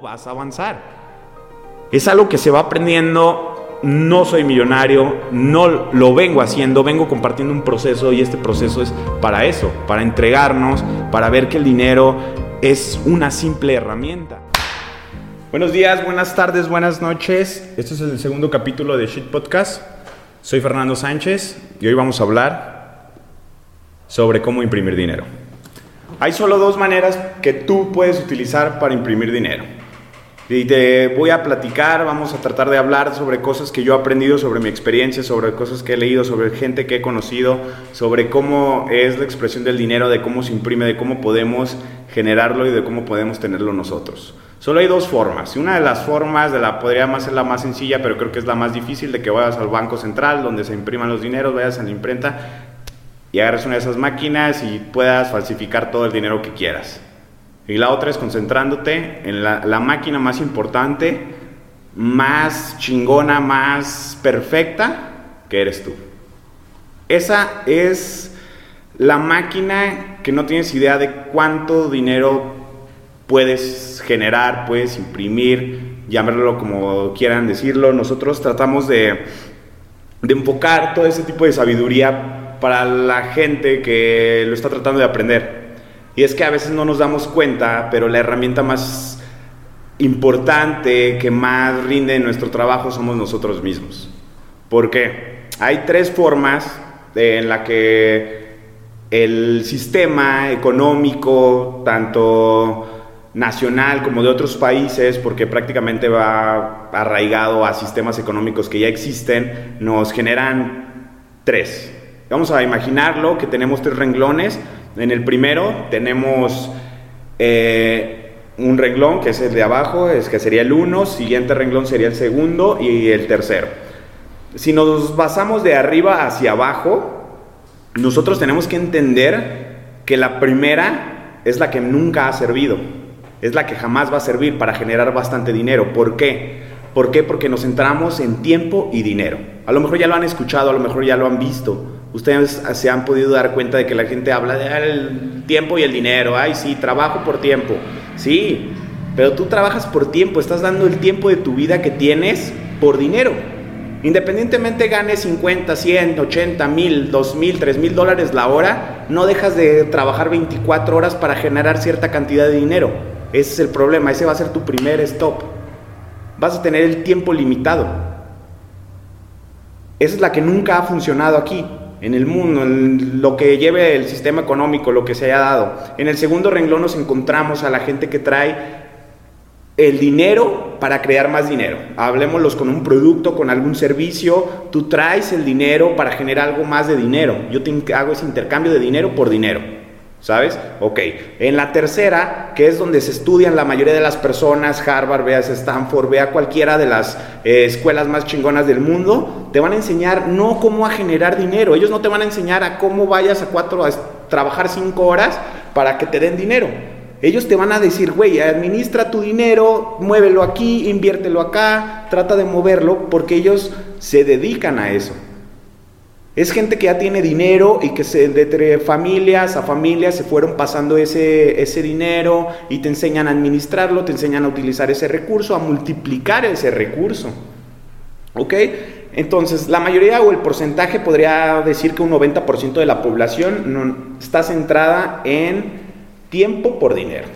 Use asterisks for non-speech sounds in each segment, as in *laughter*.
vas a avanzar. Es algo que se va aprendiendo, no soy millonario, no lo vengo haciendo, vengo compartiendo un proceso y este proceso es para eso, para entregarnos, para ver que el dinero es una simple herramienta. Buenos días, buenas tardes, buenas noches. Este es el segundo capítulo de Shit Podcast. Soy Fernando Sánchez y hoy vamos a hablar sobre cómo imprimir dinero. Hay solo dos maneras que tú puedes utilizar para imprimir dinero. Y te voy a platicar, vamos a tratar de hablar sobre cosas que yo he aprendido, sobre mi experiencia, sobre cosas que he leído, sobre gente que he conocido, sobre cómo es la expresión del dinero, de cómo se imprime, de cómo podemos generarlo y de cómo podemos tenerlo nosotros. Solo hay dos formas. Y una de las formas de la podría ser la más sencilla, pero creo que es la más difícil, de que vayas al banco central donde se impriman los dineros, vayas a la imprenta y agarres una de esas máquinas y puedas falsificar todo el dinero que quieras. Y la otra es concentrándote en la, máquina más importante, más chingona, más perfecta, que eres tú. Esa es la máquina que no tienes idea de cuánto dinero puedes generar, puedes imprimir, llamarlo como quieran decirlo. Nosotros tratamos de enfocar todo ese tipo de sabiduría para la gente que lo está tratando de aprender. Y es que a veces no nos damos cuenta, pero la herramienta más importante, que más rinde en nuestro trabajo somos nosotros mismos. ¿Por qué? Hay tres formas en la que el sistema económico, tanto nacional como de otros países, porque prácticamente va arraigado a sistemas económicos que ya existen, nos generan tres. Vamos a imaginarlo que tenemos tres renglones. En el primero tenemos eh, un renglón que es el de abajo, es que sería el uno, siguiente renglón sería el segundo y el tercero. Si nos basamos de arriba hacia abajo, nosotros tenemos que entender que la primera es la que nunca ha servido, es la que jamás va a servir para generar bastante dinero. ¿Por qué? ¿Por qué? Porque nos centramos en tiempo y dinero. A lo mejor ya lo han escuchado, a lo mejor ya lo han visto. Ustedes se han podido dar cuenta de que la gente habla del tiempo y el dinero. Ay, sí, trabajo por tiempo. Sí, pero tú trabajas por tiempo, estás dando el tiempo de tu vida que tienes por dinero. Independientemente ganes 50, 100, 80, 1000, 2000, 3000 dólares la hora, no dejas de trabajar 24 horas para generar cierta cantidad de dinero. Ese es el problema, ese va a ser tu primer stop. Vas a tener el tiempo limitado. Esa es la que nunca ha funcionado aquí en el mundo, en lo que lleve el sistema económico, lo que se haya dado. En el segundo renglón nos encontramos a la gente que trae el dinero para crear más dinero. Hablemoslos con un producto, con algún servicio. Tú traes el dinero para generar algo más de dinero. Yo te hago ese intercambio de dinero por dinero. ¿Sabes? Ok. En la tercera, que es donde se estudian la mayoría de las personas, Harvard, veas Stanford, vea cualquiera de las eh, escuelas más chingonas del mundo, te van a enseñar no cómo a generar dinero. Ellos no te van a enseñar a cómo vayas a cuatro a trabajar cinco horas para que te den dinero. Ellos te van a decir, güey, administra tu dinero, muévelo aquí, inviértelo acá, trata de moverlo, porque ellos se dedican a eso. Es gente que ya tiene dinero y que se, de familias a familias se fueron pasando ese, ese dinero y te enseñan a administrarlo, te enseñan a utilizar ese recurso, a multiplicar ese recurso. ¿Ok? Entonces, la mayoría o el porcentaje podría decir que un 90% de la población está centrada en tiempo por dinero.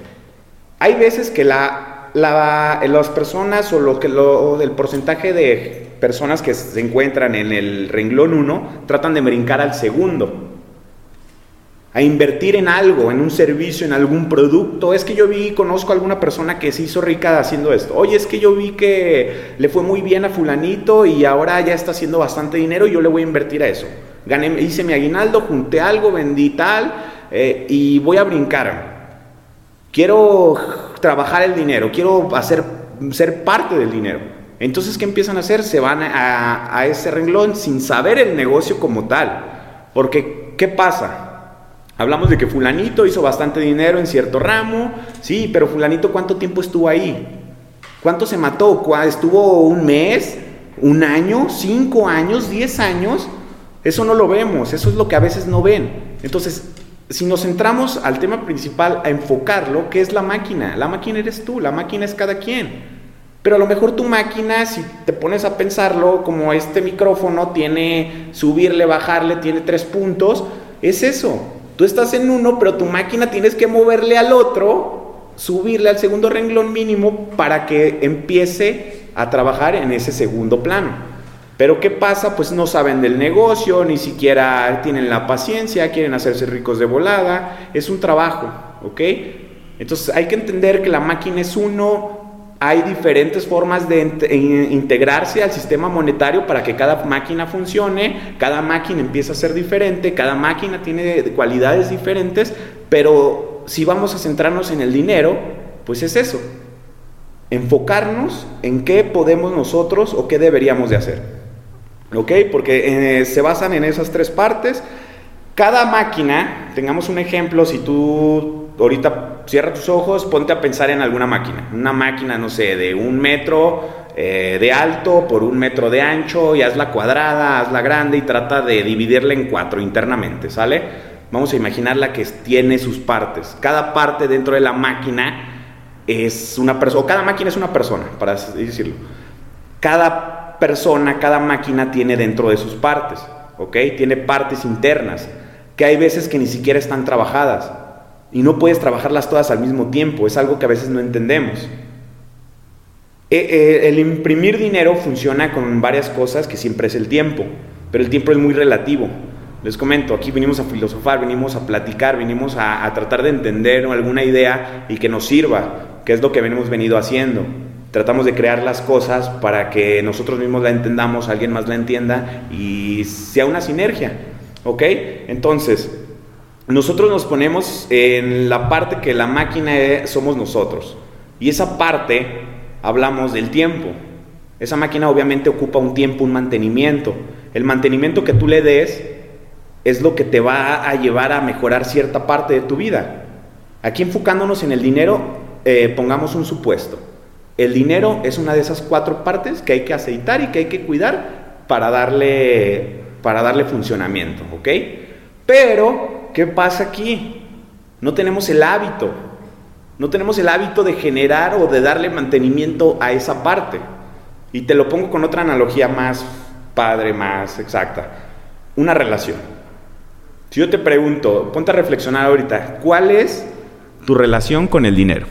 Hay veces que la, las personas o lo que lo, el porcentaje de personas que se encuentran en el renglón 1 tratan de brincar al segundo. A invertir en algo, en un servicio, en algún producto. Es que yo vi, conozco a alguna persona que se hizo rica haciendo esto. Oye, es que yo vi que le fue muy bien a fulanito y ahora ya está haciendo bastante dinero y yo le voy a invertir a eso. Gané, hice mi aguinaldo, junté algo, vendí tal eh, y voy a brincar. Quiero trabajar el dinero, quiero hacer, ser parte del dinero. Entonces, ¿qué empiezan a hacer? Se van a, ese renglón sin saber el negocio como tal. Porque, ¿qué pasa? Hablamos de que fulanito hizo bastante dinero en cierto ramo, sí, pero fulanito ¿cuánto tiempo estuvo ahí? ¿Cuánto se mató? ¿Estuvo un mes? ¿Un año? ¿Cinco años? ¿Diez años? Eso no lo vemos, eso es lo que a veces no ven. Entonces, si nos centramos al tema principal, a enfocarlo, ¿qué es la máquina? La máquina eres tú, la máquina es cada quien. Pero a lo mejor tu máquina, si te pones a pensarlo, como este micrófono tiene subirle, bajarle, tiene tres puntos, es eso. Tú estás en uno, pero tu máquina tienes que moverle al otro, subirle al segundo renglón mínimo para que empiece a trabajar en ese segundo plano. Pero ¿qué pasa? Pues no saben del negocio, ni siquiera tienen la paciencia, quieren hacerse ricos de volada. Es un trabajo, ¿ok? Entonces hay que entender que la máquina es uno, hay diferentes formas de integrarse al sistema monetario para que cada máquina funcione, cada máquina empieza a ser diferente, cada máquina tiene cualidades diferentes, pero si vamos a centrarnos en el dinero, pues es eso, enfocarnos en qué podemos nosotros o qué deberíamos de hacer. ¿Ok? Porque eh, se basan en esas tres partes. Cada máquina, tengamos un ejemplo, si tú ahorita cierra tus ojos, ponte a pensar en alguna máquina. Una máquina, no sé, de un metro eh, de alto por un metro de ancho y hazla cuadrada, hazla grande y trata de dividirla en cuatro internamente, ¿sale? Vamos a imaginarla que tiene sus partes. Cada parte dentro de la máquina es una persona, o cada máquina es una persona, para decirlo. Cada persona, cada máquina tiene dentro de sus partes, ¿ok? Tiene partes internas, que hay veces que ni siquiera están trabajadas y no puedes trabajarlas todas al mismo tiempo, es algo que a veces no entendemos. E, e, el imprimir dinero funciona con varias cosas que siempre es el tiempo, pero el tiempo es muy relativo. Les comento, aquí venimos a filosofar, venimos a platicar, venimos a, tratar de entender alguna idea y que nos sirva, que es lo que hemos venido haciendo. Tratamos de crear las cosas para que nosotros mismos la entendamos, alguien más la entienda y sea una sinergia. ¿Ok? Entonces, nosotros nos ponemos en la parte que la máquina somos nosotros. Y esa parte hablamos del tiempo. Esa máquina obviamente ocupa un tiempo, un mantenimiento. El mantenimiento que tú le des es lo que te va a llevar a mejorar cierta parte de tu vida. Aquí enfocándonos en el dinero, eh, pongamos un supuesto. El dinero es una de esas cuatro partes que hay que aceitar y que hay que cuidar para darle, para darle funcionamiento, ¿ok? Pero ¿qué pasa aquí? No tenemos el hábito, no tenemos el hábito de generar o de darle mantenimiento a esa parte. Y te lo pongo con otra analogía más padre, más exacta. Una relación. Si yo te pregunto, ponte a reflexionar ahorita, ¿cuál es tu relación con el dinero?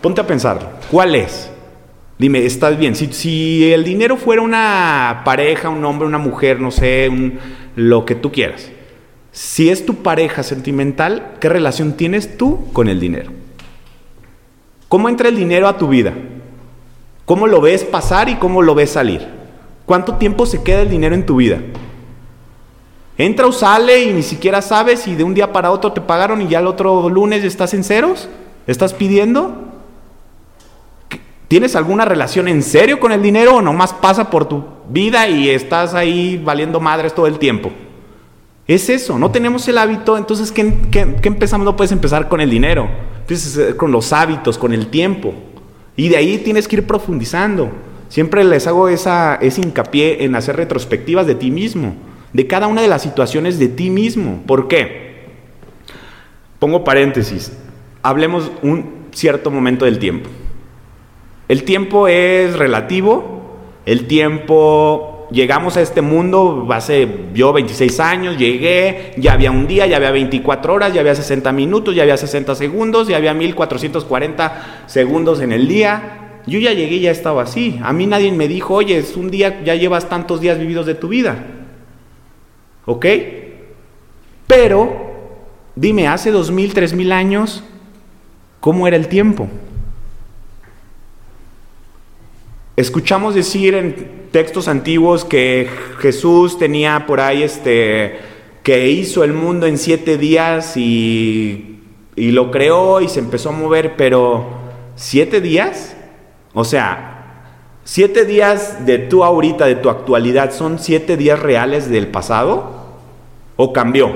Ponte a pensar, ¿cuál es? Dime, ¿estás bien? Si el dinero fuera una pareja, un hombre, una mujer, no sé, lo que tú quieras. Si es tu pareja sentimental, ¿qué relación tienes tú con el dinero? ¿Cómo entra el dinero a tu vida? ¿Cómo lo ves pasar y cómo lo ves salir? ¿Cuánto tiempo se queda el dinero en tu vida? ¿Entra o sale y ni siquiera sabes si de un día para otro te pagaron y ya el otro lunes estás en ceros? ¿Estás pidiendo? ¿Tienes alguna relación en serio con el dinero o nomás pasa por tu vida y estás ahí valiendo madres todo el tiempo? Es eso, no tenemos el hábito, entonces ¿qué, empezamos? No puedes empezar con el dinero, empiezas con los hábitos, con el tiempo. Y de ahí tienes que ir profundizando. Siempre les hago ese hincapié en hacer retrospectivas de ti mismo, de cada una de las situaciones de ti mismo. ¿Por qué? Pongo paréntesis, hablemos un cierto momento del tiempo. El tiempo es relativo, el tiempo llegamos a este mundo, hace yo 26 años, llegué, ya había un día, ya había 24 horas, ya había 60 minutos, ya había 60 segundos, ya había 1440 segundos en el día. Yo ya llegué, ya estaba así. A mí nadie me dijo, oye, es un día, ya llevas tantos días vividos de tu vida. ¿Ok? Pero, dime, hace 2000, 3000 años, ¿cómo era el tiempo? Escuchamos decir en textos antiguos que Jesús tenía por ahí este que hizo el mundo en siete días y, y lo creó y se empezó a mover, pero siete días, o sea, siete días de tu ahorita, de tu actualidad, son siete días reales del pasado o cambió.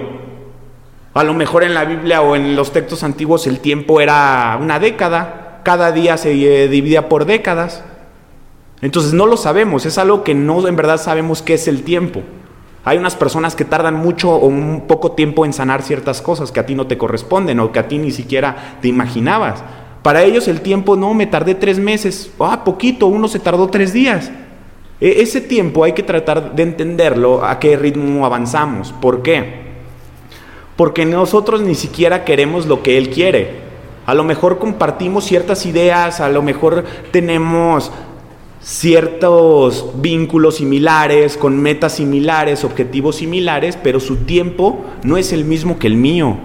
A lo mejor en la Biblia o en los textos antiguos el tiempo era una década, cada día se dividía por décadas. Entonces no lo sabemos, es algo que no en verdad sabemos qué es el tiempo. Hay unas personas que tardan mucho o un poco tiempo en sanar ciertas cosas que a ti no te corresponden o que a ti ni siquiera te imaginabas. Para ellos el tiempo, no, me tardé tres meses, ah, poquito, uno se tardó tres días. E, ese tiempo hay que tratar de entenderlo a qué ritmo avanzamos. ¿Por qué? Porque nosotros ni siquiera queremos lo que Él quiere. A lo mejor compartimos ciertas ideas, a lo mejor tenemos ciertos vínculos similares, con metas similares, objetivos similares, pero su tiempo no es el mismo que el mío.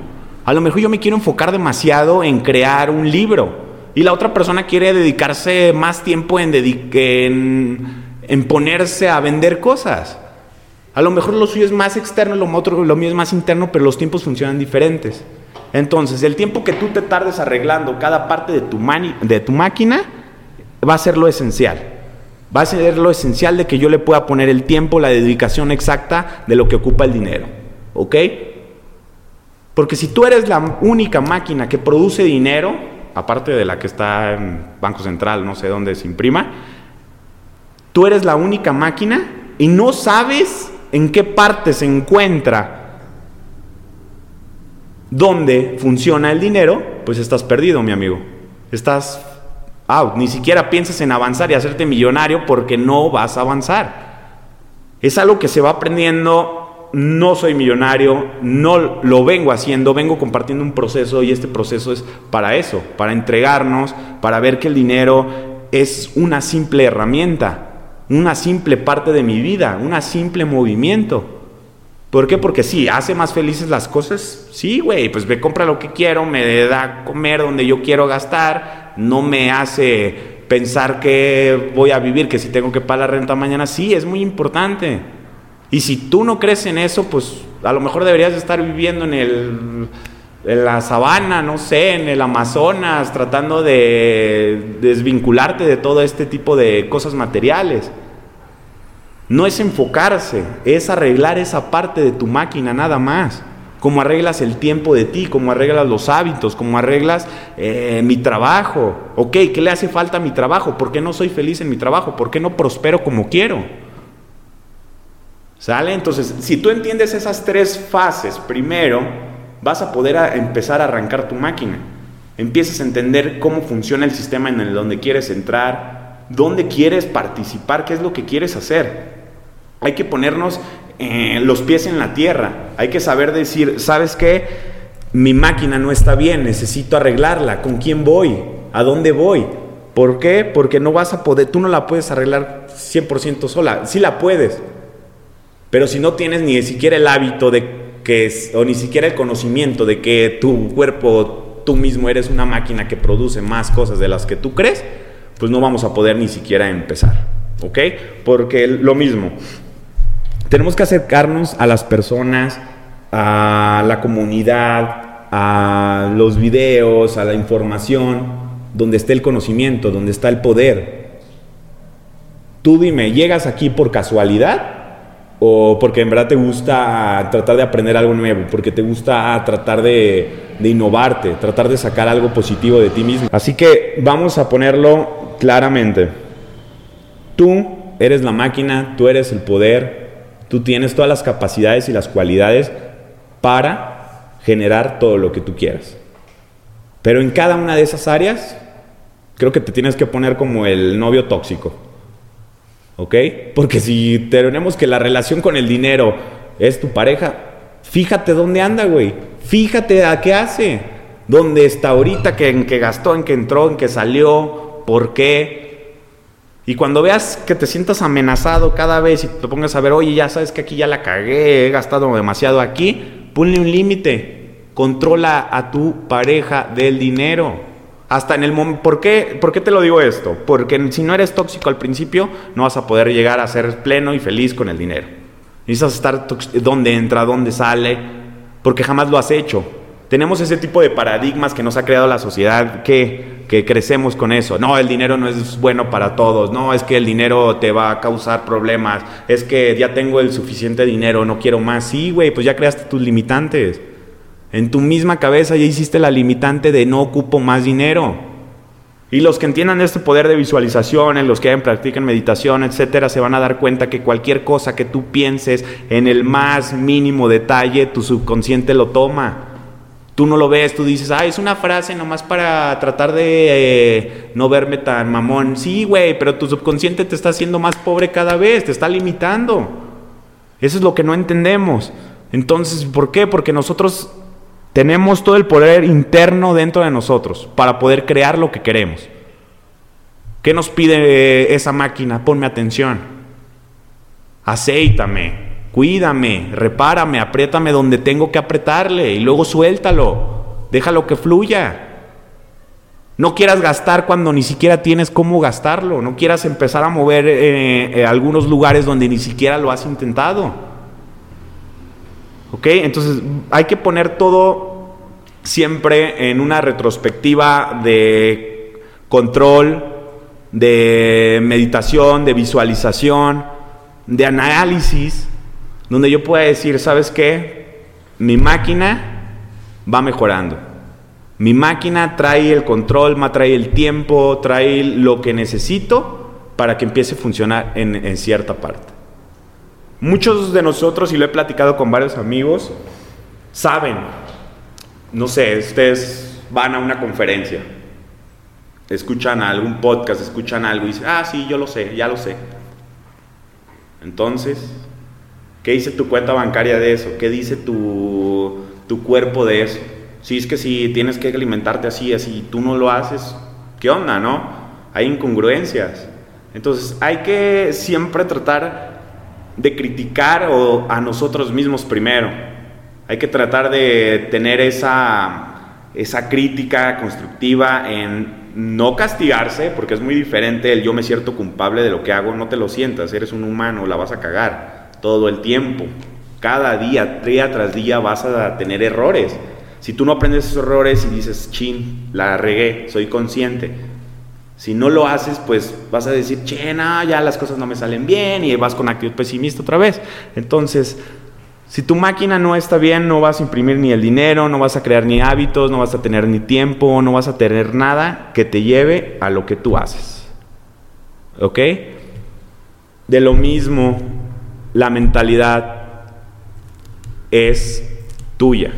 A lo mejor yo me quiero enfocar demasiado en crear un libro y la otra persona quiere dedicarse más tiempo en, en, ponerse a vender cosas. A lo mejor lo suyo es más externo, lo, otro, lo mío es más interno, pero los tiempos funcionan diferentes. Entonces, el tiempo que tú te tardes arreglando cada parte de tu, de tu máquina va a ser lo esencial. Va a ser lo esencial de que yo le pueda poner el tiempo, la dedicación exacta de lo que ocupa el dinero. ¿Ok? Porque si tú eres la única máquina que produce dinero, aparte de la que está en Banco Central, no sé dónde se imprima, tú eres la única máquina y no sabes en qué parte se encuentra dónde funciona el dinero, pues estás perdido, mi amigo. Estás ni siquiera pienses en avanzar y hacerte millonario porque no vas a avanzar. Es algo que se va aprendiendo. No soy millonario, no lo vengo haciendo, vengo compartiendo un proceso y este proceso es para eso, para entregarnos, para ver que el dinero es una simple herramienta, una simple parte de mi vida, un simple movimiento. ¿Por qué? Porque sí, hace más felices las cosas. Sí, güey, pues me compra lo que quiero, me da comer donde yo quiero gastar, no me hace pensar que voy a vivir, que si tengo que pagar la renta mañana, sí, es muy importante. Y si tú no crees en eso, pues a lo mejor deberías estar viviendo en, el, en la sabana, no sé, en el Amazonas, tratando de desvincularte de todo este tipo de cosas materiales. No es enfocarse, es arreglar esa parte de tu máquina nada más cómo arreglas el tiempo de ti, cómo arreglas los hábitos, cómo arreglas eh, mi trabajo. Ok, ¿qué le hace falta a mi trabajo? ¿Por qué no soy feliz en mi trabajo? ¿Por qué no prospero como quiero? ¿Sale? Entonces, si tú entiendes esas tres fases, primero vas a poder empezar a arrancar tu máquina. Empiezas a entender cómo funciona el sistema en el donde quieres entrar, dónde quieres participar, qué es lo que quieres hacer. Hay que ponernos eh, los pies en la tierra. Hay que saber decir, ¿sabes qué? Mi máquina no está bien, necesito arreglarla. ¿Con quién voy? ¿A dónde voy? ¿Por qué? Porque no vas a poder, tú no la puedes arreglar 100% sola. Sí la puedes, pero si no tienes ni siquiera el hábito de que, o ni siquiera el conocimiento de que tu cuerpo, tú mismo eres una máquina que produce más cosas de las que tú crees, pues no vamos a poder ni siquiera empezar. ¿Ok? Porque lo mismo, tenemos que acercarnos a las personas, a la comunidad, a los videos, a la información, donde esté el conocimiento, donde está el poder. Tú dime, ¿llegas aquí por casualidad? o porque en verdad te gusta tratar de aprender algo nuevo, porque te gusta tratar de, de, innovarte, tratar de sacar algo positivo de ti mismo. Así que vamos a ponerlo claramente. Tú eres la máquina, tú eres el poder, Tú tienes todas las capacidades y las cualidades para generar todo lo que tú quieras. Pero en cada una de esas áreas, creo que te tienes que poner como el novio tóxico. ¿Ok? Porque si tenemos que la relación con el dinero es tu pareja, fíjate dónde anda, güey. Fíjate a qué hace. ¿Dónde está ahorita? ¿En qué gastó? ¿En qué entró? ¿En qué salió? ¿Por qué? Y cuando veas que te sientas amenazado cada vez y te pongas a ver, oye, ya sabes que aquí ya la cagué, he gastado demasiado aquí, ponle un límite. Controla a tu pareja del dinero. Hasta en el momento. ¿Por qué? ¿Por qué te lo digo esto? Porque si no eres tóxico al principio, no vas a poder llegar a ser pleno y feliz con el dinero. Necesitas estar dónde entra, dónde sale, porque jamás lo has hecho. Tenemos ese tipo de paradigmas que nos ha creado la sociedad que, que crecemos con eso. No, el dinero no es bueno para todos. No, es que el dinero te va a causar problemas. Es que ya tengo el suficiente dinero, no quiero más. Sí, güey, pues ya creaste tus limitantes. En tu misma cabeza ya hiciste la limitante de no ocupo más dinero. Y los que entiendan este poder de visualizaciones, los que practican meditación, etcétera, se van a dar cuenta que cualquier cosa que tú pienses en el más mínimo detalle, tu subconsciente lo toma. Tú no lo ves, tú dices, ah, es una frase nomás para tratar de eh, no verme tan mamón. Sí, güey, pero tu subconsciente te está haciendo más pobre cada vez, te está limitando. Eso es lo que no entendemos. Entonces, ¿por qué? Porque nosotros tenemos todo el poder interno dentro de nosotros para poder crear lo que queremos. ¿Qué nos pide esa máquina? Ponme atención. Aceítame, cuídame, repárame, apriétame donde tengo que apretarle y luego suéltalo. Déjalo que fluya. No quieras gastar cuando ni siquiera tienes cómo gastarlo. No quieras empezar a mover eh, eh, algunos lugares donde ni siquiera lo has intentado. ¿Ok? Entonces hay que poner todo siempre en una retrospectiva de control, de meditación, de visualización, de análisis, donde yo pueda decir, ¿sabes qué? Mi máquina va mejorando. Mi máquina trae el control, trae el tiempo, trae lo que necesito para que empiece a funcionar en, en cierta parte. Muchos de nosotros, y lo he platicado con varios amigos, saben, no sé, ustedes van a una conferencia, escuchan algún podcast, escuchan algo y dicen, ah, sí, yo lo sé, ya lo sé. Entonces, ¿qué dice tu cuenta bancaria de eso? ¿Qué dice tu, tu cuerpo de eso? Si es que si tienes que alimentarte así, así, tú no lo haces, ¿qué onda, no? Hay incongruencias. Entonces, hay que siempre tratar de criticar o a nosotros mismos primero. Hay que tratar de tener esa, esa crítica constructiva en no castigarse, porque es muy diferente el yo me siento culpable de lo que hago, no te lo sientas, eres un humano, la vas a cagar todo el tiempo. Cada día, día tras día vas a tener errores. Si tú no aprendes esos errores y dices, chin, la regué, soy consciente, si no lo haces, pues vas a decir, che, no, ya las cosas no me salen bien y vas con actitud pesimista otra vez. Entonces, si tu máquina no está bien, no vas a imprimir ni el dinero, no vas a crear ni hábitos, no vas a tener ni tiempo, no vas a tener nada que te lleve a lo que tú haces. ¿Ok? De lo mismo, la mentalidad es tuya.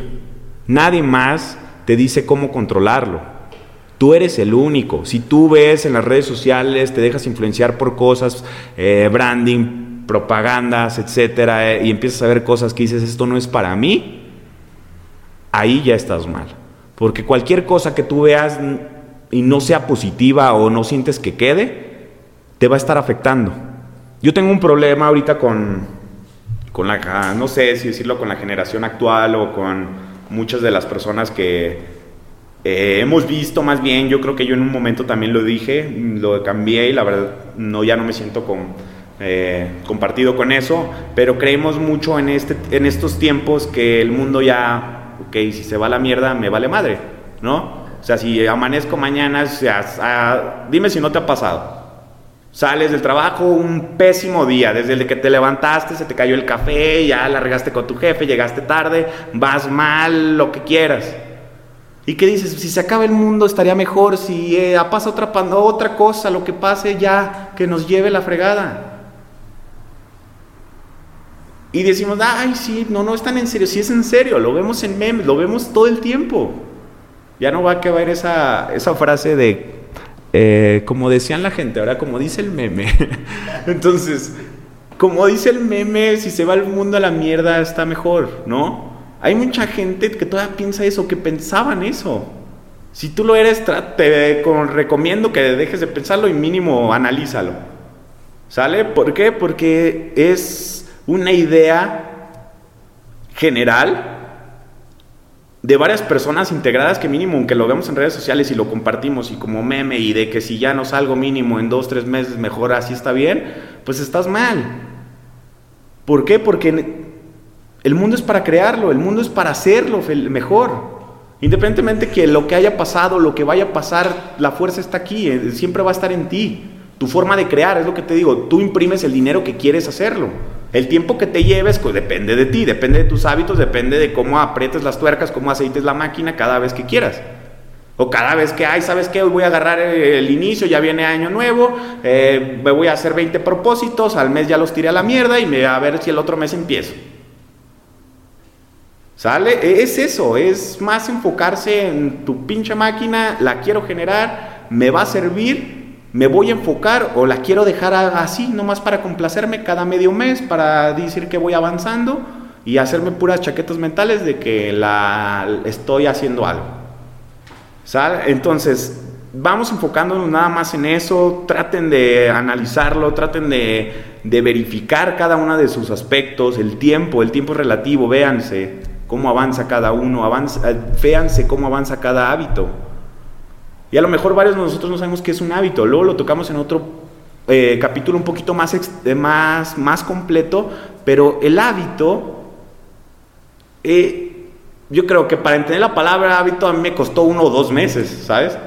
Nadie más te dice cómo controlarlo. Tú eres el único. Si tú ves en las redes sociales, te dejas influenciar por cosas, eh, branding, propagandas, etcétera, eh, y empiezas a ver cosas que dices, esto no es para mí, ahí ya estás mal. Porque cualquier cosa que tú veas y no sea positiva o no sientes que quede, te va a estar afectando. Yo tengo un problema ahorita con, con la, no sé si decirlo, con la generación actual o con muchas de las personas que eh, hemos visto más bien, yo creo que yo en un momento también lo dije, lo cambié y la verdad no, ya no me siento eh, compartido con eso, pero creemos mucho en, este, en estos tiempos que el mundo ya, ok, si se va a la mierda, me vale madre, ¿no? O sea, si amanezco mañana, sea, dime si no te ha pasado. Sales del trabajo un pésimo día, desde el que te levantaste, se te cayó el café, ya la regaste con tu jefe, llegaste tarde, vas mal, lo que quieras. ¿Y qué dices? Si se acaba el mundo estaría mejor, si eh, pasa otra, otra cosa, lo que pase ya, que nos lleve la fregada. Y decimos, ay, sí, no, no es tan en serio, sí es en serio, lo vemos en memes, lo vemos todo el tiempo. Ya no va a quedar esa, esa frase de, eh, como decían la gente, ahora como dice el meme. *laughs* Entonces, como dice el meme, si se va el mundo a la mierda está mejor, ¿no? Hay mucha gente que todavía piensa eso, que pensaban eso. Si tú lo eres, te recomiendo que dejes de pensarlo y mínimo analízalo. ¿Sale? ¿Por qué? Porque es una idea general de varias personas integradas que mínimo, aunque lo vemos en redes sociales y lo compartimos y como meme y de que si ya no salgo mínimo en dos, tres meses mejor así está bien, pues estás mal. ¿Por qué? Porque el mundo es para crearlo, el mundo es para hacerlo mejor. Independientemente que lo que haya pasado, lo que vaya a pasar, la fuerza está aquí, eh, siempre va a estar en ti. Tu forma de crear, es lo que te digo, tú imprimes el dinero que quieres hacerlo. El tiempo que te lleves pues, depende de ti, depende de tus hábitos, depende de cómo aprietes las tuercas, cómo aceites la máquina cada vez que quieras. O cada vez que, ay, ¿sabes qué? Voy a agarrar el inicio, ya viene año nuevo, eh, me voy a hacer 20 propósitos, al mes ya los tiré a la mierda y me a ver si el otro mes empiezo. ¿Sale? E, es eso, es más enfocarse en tu pinche máquina, la quiero generar, me va a servir, me voy a enfocar o la quiero dejar así, nomás para complacerme cada medio mes, para decir que voy avanzando y hacerme puras chaquetas mentales de que la estoy haciendo algo. Entonces, vamos enfocándonos nada más en eso, traten de analizarlo, traten de, verificar cada uno de sus aspectos, el tiempo, el tiempo relativo, véanse cómo avanza cada uno, avanza, eh, véanse cómo avanza cada hábito. Y a lo mejor varios de nosotros no sabemos qué es un hábito, luego lo tocamos en otro eh, capítulo un poquito más, eh, más, más completo, pero el hábito yo creo que para entender la palabra hábito a mí me costó uno o dos meses, ¿sabes?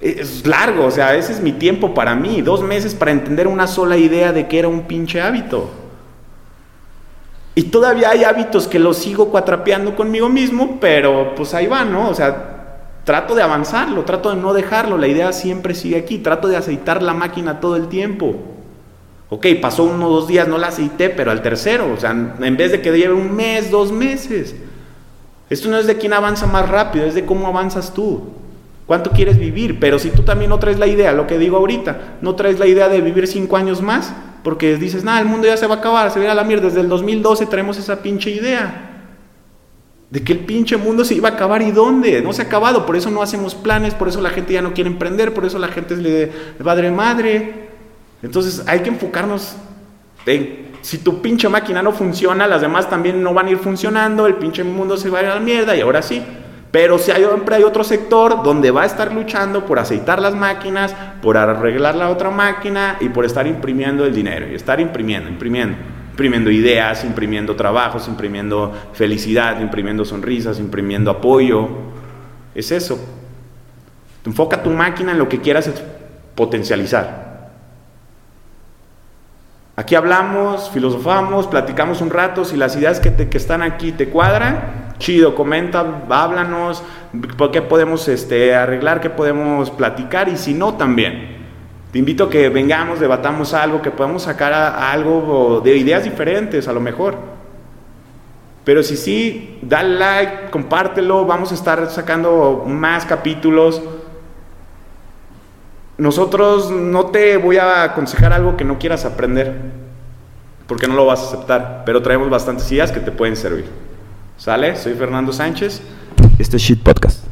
Es largo, o sea, ese es mi tiempo para mí, dos meses para entender una sola idea de que era un pinche hábito. Y todavía hay hábitos que los sigo cuatrapeando conmigo mismo, pero pues ahí va, ¿no? O sea, trato de avanzarlo, trato de no dejarlo, la idea siempre sigue aquí, trato de aceitar la máquina todo el tiempo. Ok, pasó uno o dos días, no la aceité, pero al tercero, o sea, en vez de que lleve un mes, dos meses. Esto no es de quién avanza más rápido, es de cómo avanzas tú. ¿Cuánto quieres vivir? Pero si tú también no traes la idea, lo que digo ahorita, no traes la idea de vivir cinco años más, porque dices, nada, el mundo ya se va a acabar, se viene a la mierda. Desde el 2012 traemos esa pinche idea. De que el pinche mundo se iba a acabar y dónde. No se ha acabado, por eso no hacemos planes, por eso la gente ya no quiere emprender, por eso la gente es de padre madre. Entonces hay que enfocarnos en si tu pinche máquina no funciona, las demás también no van a ir funcionando, el pinche mundo se va a ir a la mierda y ahora sí. Pero si hay, siempre hay otro sector donde va a estar luchando por aceitar las máquinas, por arreglar la otra máquina y por estar imprimiendo el dinero. Y estar imprimiendo, imprimiendo. Imprimiendo ideas, imprimiendo trabajos, imprimiendo felicidad, imprimiendo sonrisas, imprimiendo apoyo. Es eso. Enfoca tu máquina en lo que quieras potencializar. Aquí hablamos, filosofamos, platicamos un rato, si las ideas que, te, que están aquí te cuadran, chido, comenta, háblanos, qué podemos este, arreglar, qué podemos platicar y si no también. Te invito a que vengamos, debatamos algo, que podamos sacar algo de ideas diferentes a lo mejor. Pero si sí, dale like, compártelo, vamos a estar sacando más capítulos. Nosotros no te voy a aconsejar algo que no quieras aprender, porque no lo vas a aceptar, pero traemos bastantes ideas que te pueden servir. ¿Sale? Soy Fernando Sánchez. Este es Shit Podcast.